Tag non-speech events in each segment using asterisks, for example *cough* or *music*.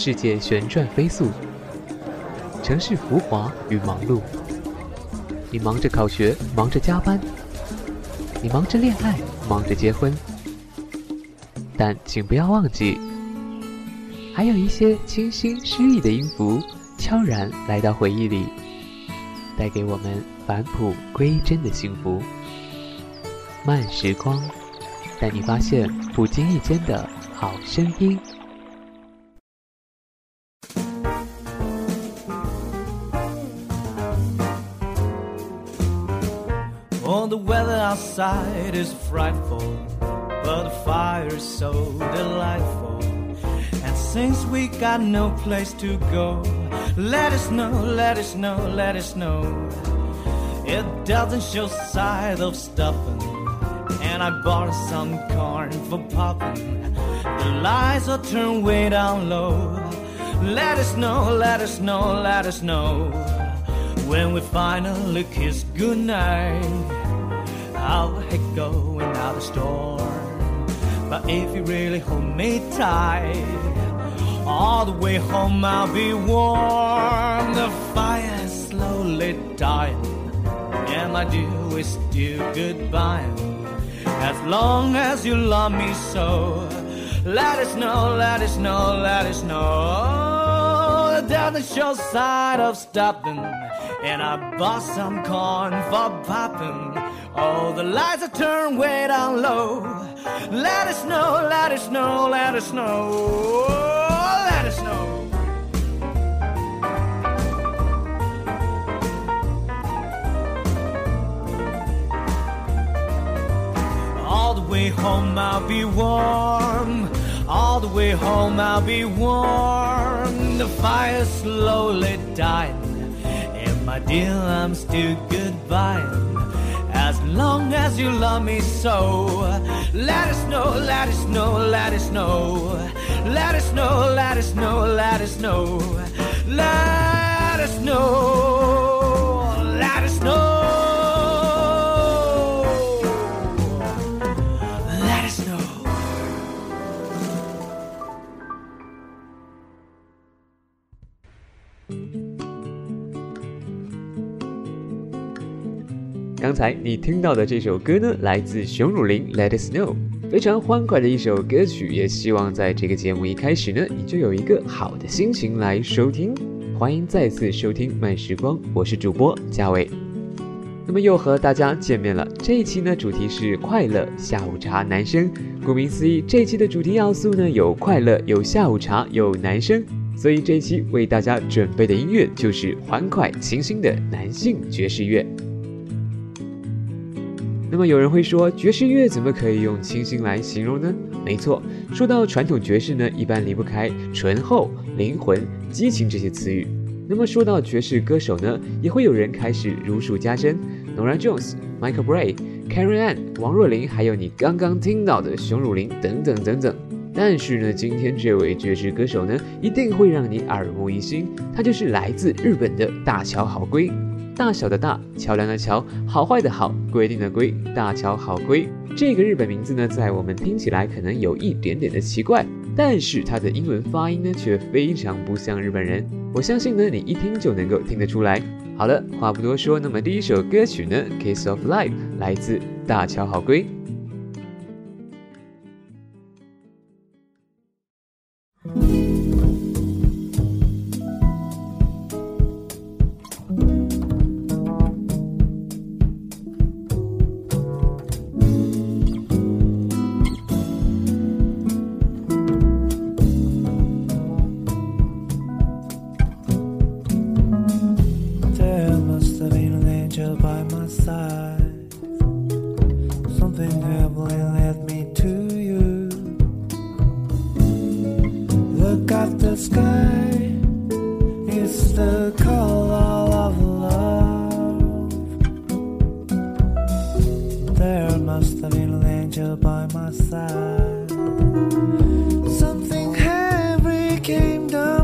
世界旋转飞速，城市浮华与忙碌。你忙着考学，忙着加班，你忙着恋爱，忙着结婚。但请不要忘记，还有一些清新诗意的音符，悄然来到回忆里，带给我们返璞归真的幸福。慢时光，带你发现不经意间的好声音。Outside is frightful, but the fire is so delightful. And since we got no place to go, let us know, let us know, let us know. It doesn't show signs of stuffing, and I bought some corn for popping. The lights are turned way down low. Let us know, let us know, let us know when we finally kiss goodnight how it go without a storm. But if you really hold me tight, all the way home I'll be warm. The fire's slowly dying, and my dear, we still goodbye. As long as you love me so, let us know, let us know, let us know. Down the show sign of stopping, and I bought some corn for popping. Oh, the lights are turned way down low. Let us know, let us know, let us know, oh, let us know. All the way home I'll be warm. All the way home I'll be warm. The fire slowly dying. And my dear, I'm still goodbye as long as you love me so. Let us know, let us know, let us know. Let us know, let us know, let us know. Let us know, 才你听到的这首歌呢，来自熊汝霖《Let It Snow》，非常欢快的一首歌曲。也希望在这个节目一开始呢，你就有一个好的心情来收听。欢迎再次收听慢时光，我是主播嘉伟。那么又和大家见面了。这一期呢，主题是快乐下午茶男生。顾名思义，这一期的主题要素呢，有快乐，有下午茶，有男生。所以这一期为大家准备的音乐就是欢快清新的男性爵士乐。那么有人会说，爵士乐怎么可以用清新来形容呢？没错，说到传统爵士呢，一般离不开醇厚、灵魂、激情这些词语。那么说到爵士歌手呢，也会有人开始如数家珍：Nora Jones、Michael Bray、Carrie Ann、王若琳，还有你刚刚听到的熊汝霖等等等等。但是呢，今天这位爵士歌手呢，一定会让你耳目一新，他就是来自日本的大桥好龟。大小的大，桥梁的桥，好坏的好，规定的规，大桥好规。这个日本名字呢，在我们听起来可能有一点点的奇怪，但是它的英文发音呢，却非常不像日本人。我相信呢，你一听就能够听得出来。好了，话不多说，那么第一首歌曲呢，《Case of Life》来自大桥好规。just a little angel by my side. Something heavy came down.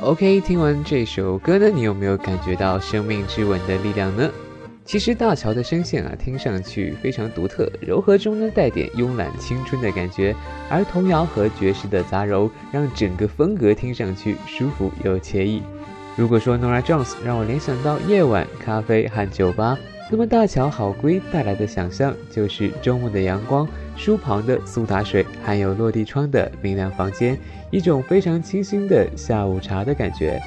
OK，听完这首歌呢，你有没有感觉到生命之吻的力量呢？其实大乔的声线啊，听上去非常独特，柔和中呢，带点慵懒青春的感觉。而童谣和爵士的杂糅，让整个风格听上去舒服又惬意。如果说 Nora Jones 让我联想到夜晚咖啡和酒吧。那么大乔好归带来的想象就是周末的阳光、书旁的苏打水，还有落地窗的明亮房间，一种非常清新的下午茶的感觉。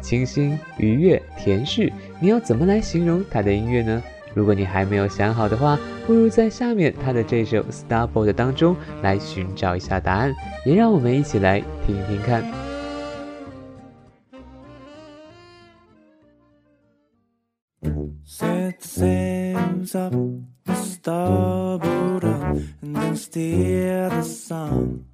清新、愉悦、甜适，你要怎么来形容他的音乐呢？如果你还没有想好的话，不如在下面他的这首《Starboard》当中来寻找一下答案，也让我们一起来听听看。hands up, starboard up, and then steer the sun.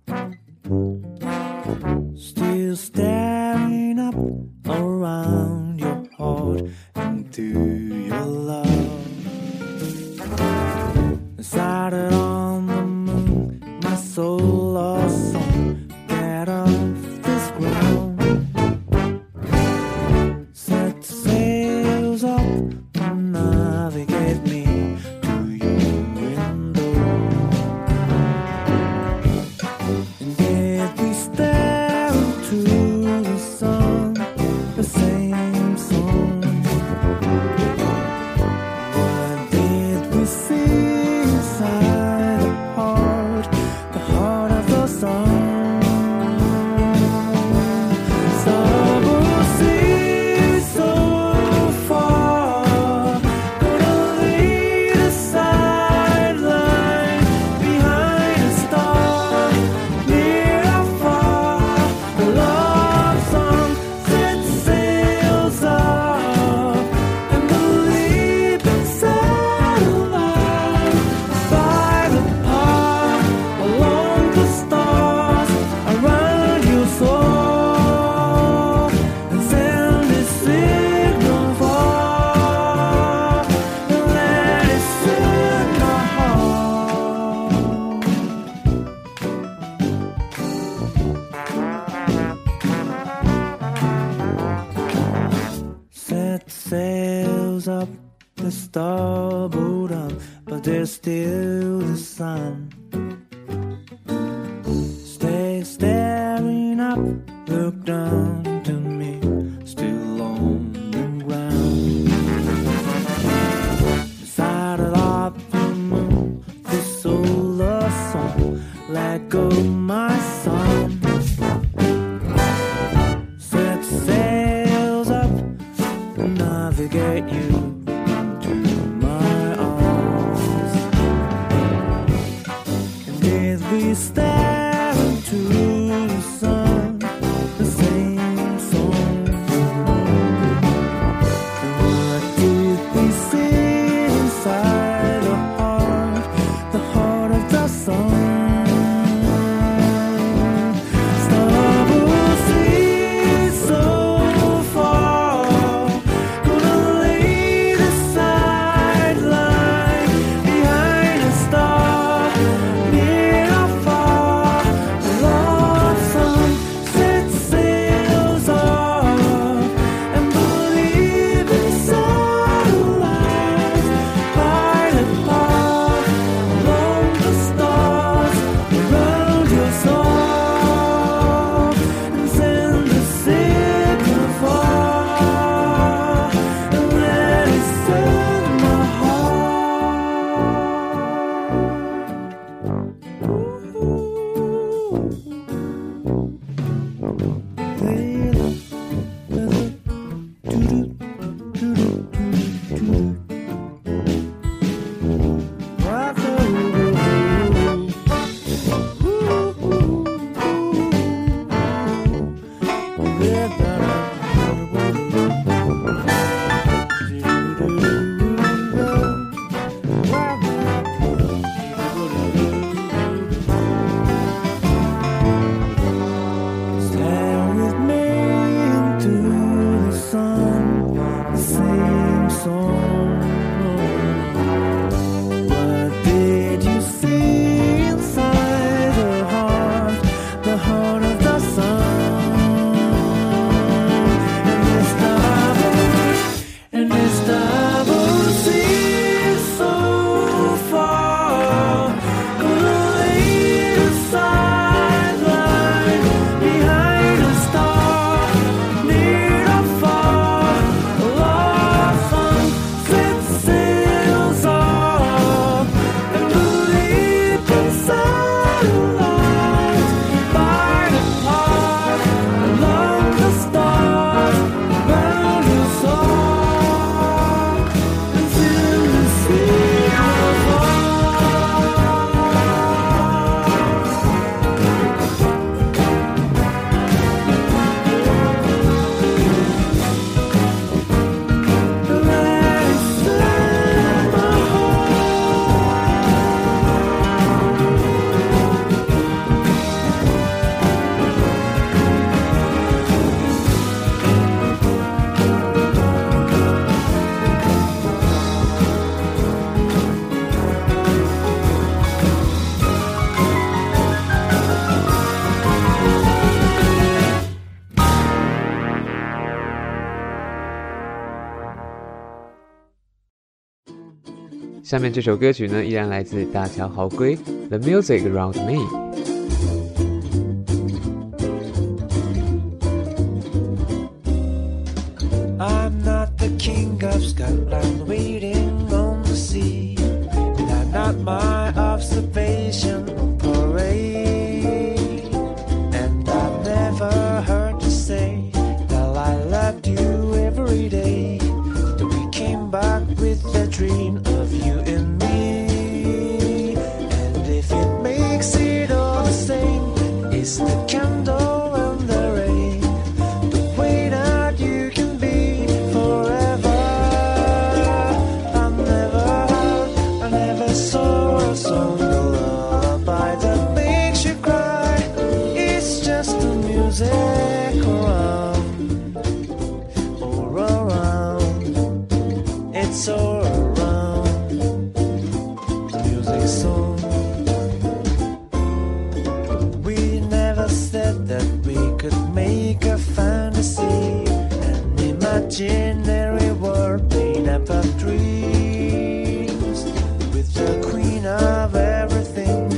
Navigate you to my arms. We 下面这首歌曲呢，依然来自大乔豪龟，《The Music Around Me》。place that candle with the queen of everything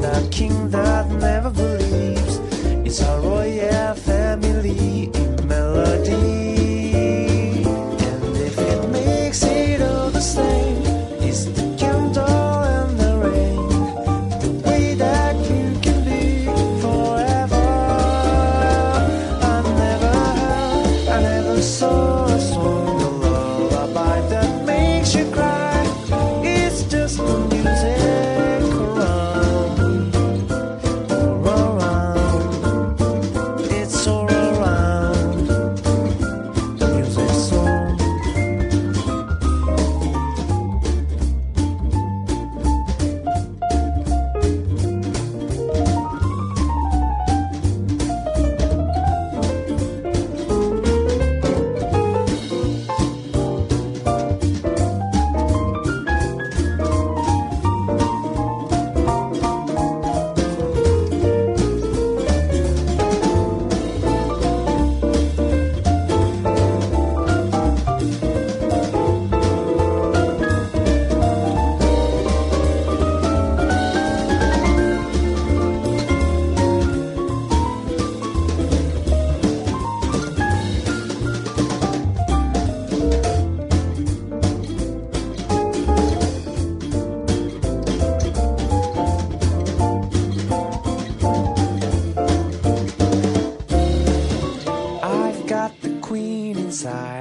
the king that never believes. It's a royal family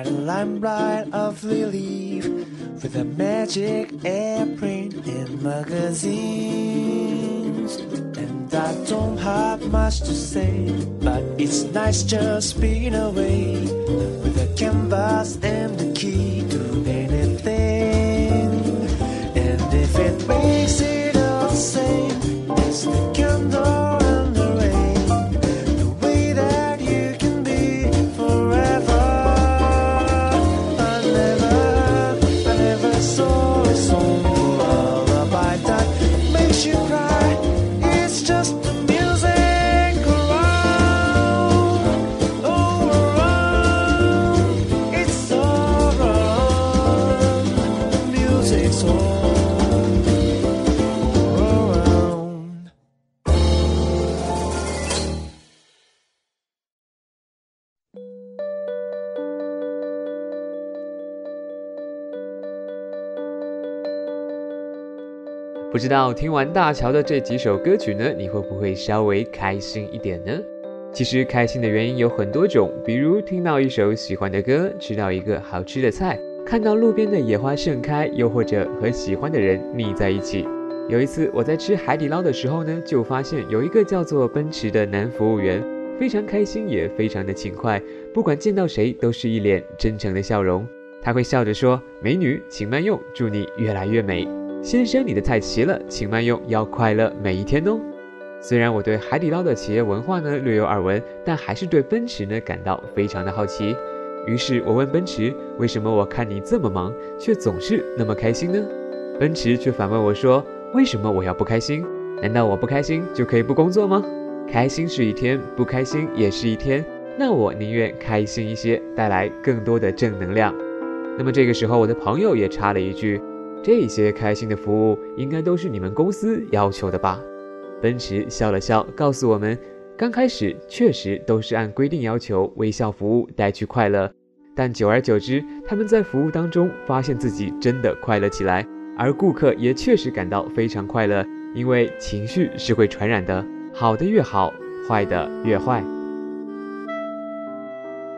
a limelight of relief with a magic airplane in magazines. And I don't have much to say, but it's nice just being away with a canvas and the key 不知道听完大乔的这几首歌曲呢，你会不会稍微开心一点呢？其实开心的原因有很多种，比如听到一首喜欢的歌，吃到一个好吃的菜，看到路边的野花盛开，又或者和喜欢的人腻在一起。有一次我在吃海底捞的时候呢，就发现有一个叫做奔驰的男服务员，非常开心，也非常的勤快，不管见到谁都是一脸真诚的笑容。他会笑着说：“美女，请慢用，祝你越来越美。”先生，你的菜齐了，请慢用，要快乐每一天哦。虽然我对海底捞的企业文化呢略有耳闻，但还是对奔驰呢感到非常的好奇。于是我问奔驰，为什么我看你这么忙，却总是那么开心呢？奔驰却反问我说，为什么我要不开心？难道我不开心就可以不工作吗？开心是一天，不开心也是一天，那我宁愿开心一些，带来更多的正能量。那么这个时候，我的朋友也插了一句。这些开心的服务应该都是你们公司要求的吧？奔驰笑了笑，告诉我们，刚开始确实都是按规定要求微笑服务带去快乐，但久而久之，他们在服务当中发现自己真的快乐起来，而顾客也确实感到非常快乐，因为情绪是会传染的，好的越好，坏的越坏。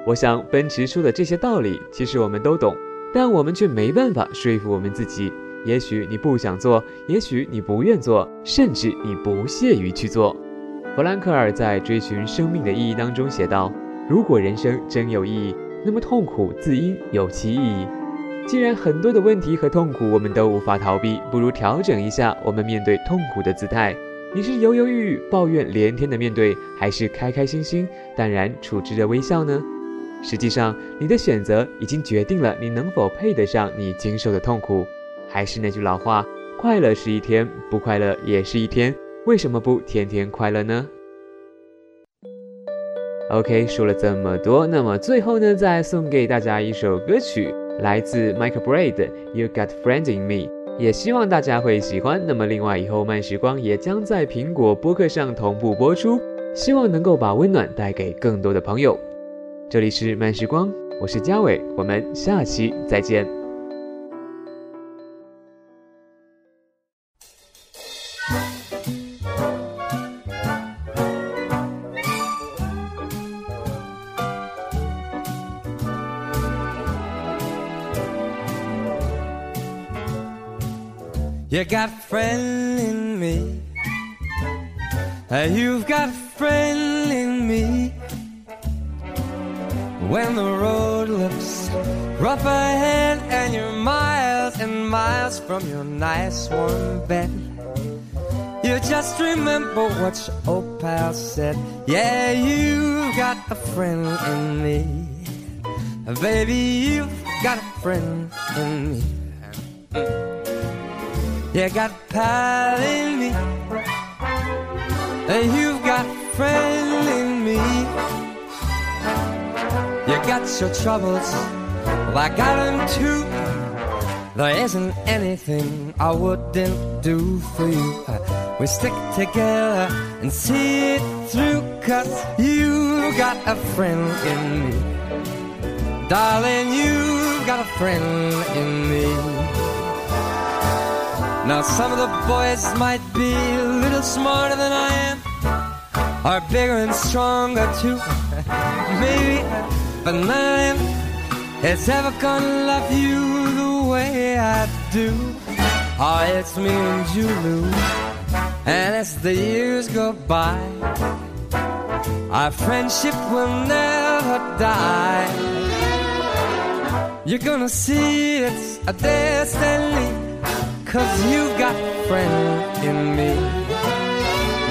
我想奔驰说的这些道理，其实我们都懂，但我们却没办法说服我们自己。也许你不想做，也许你不愿做，甚至你不屑于去做。弗兰克尔在《追寻生命的意义》当中写道：“如果人生真有意义，那么痛苦自应有其意义。既然很多的问题和痛苦我们都无法逃避，不如调整一下我们面对痛苦的姿态。你是犹犹豫豫、抱怨连天的面对，还是开开心心、淡然处之的微笑呢？”实际上，你的选择已经决定了你能否配得上你经受的痛苦。还是那句老话，快乐是一天，不快乐也是一天。为什么不天天快乐呢？OK，说了这么多，那么最后呢，再送给大家一首歌曲，来自 Michael Braid，《You Got Friends in Me》，也希望大家会喜欢。那么另外，以后慢时光也将在苹果播客上同步播出，希望能够把温暖带给更多的朋友。这里是慢时光，我是嘉伟，我们下期再见。You got friend in me. You've got friend in me. When the road looks rough ahead and you're miles and miles from your nice warm bed, you just remember what your old pal said. Yeah, you've got a friend in me. Baby, you've got a friend in me. You got a pal in me. You've got a friend You got your troubles, well, I got them too. There isn't anything I wouldn't do for you. We stick together and see it through, cause you got a friend in me. Darling, you've got a friend in me. Now, some of the boys might be a little smarter than I am, or bigger and stronger too. *laughs* Maybe none of them ever gonna love you the way I do. Oh, it's me and Julu, and as the years go by, our friendship will never die. You're gonna see it's a destiny, cause you got a friend in me.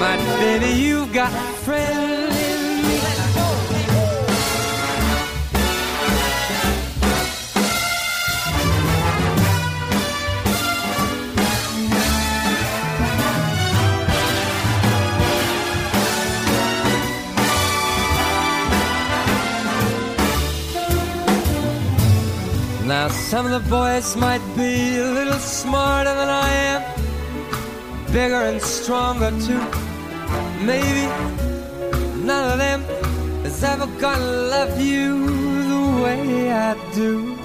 My baby, you've got a friend some of the boys might be a little smarter than I am, bigger and stronger too. Maybe none of them is ever gonna love you the way I do.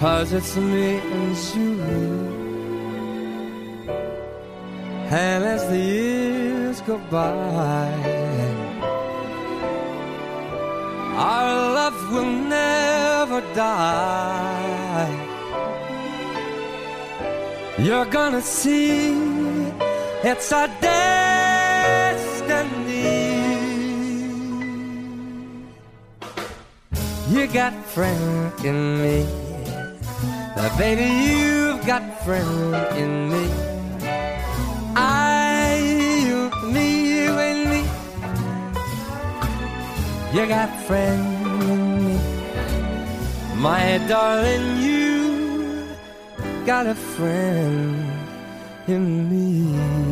Cause it's me and you. And as the years go by, our love will never die. You're gonna see it's our destiny. You got friend in me, baby. You've got friend in me. I, you, me, you and me. You got friend in me, my darling. You got a friend in me.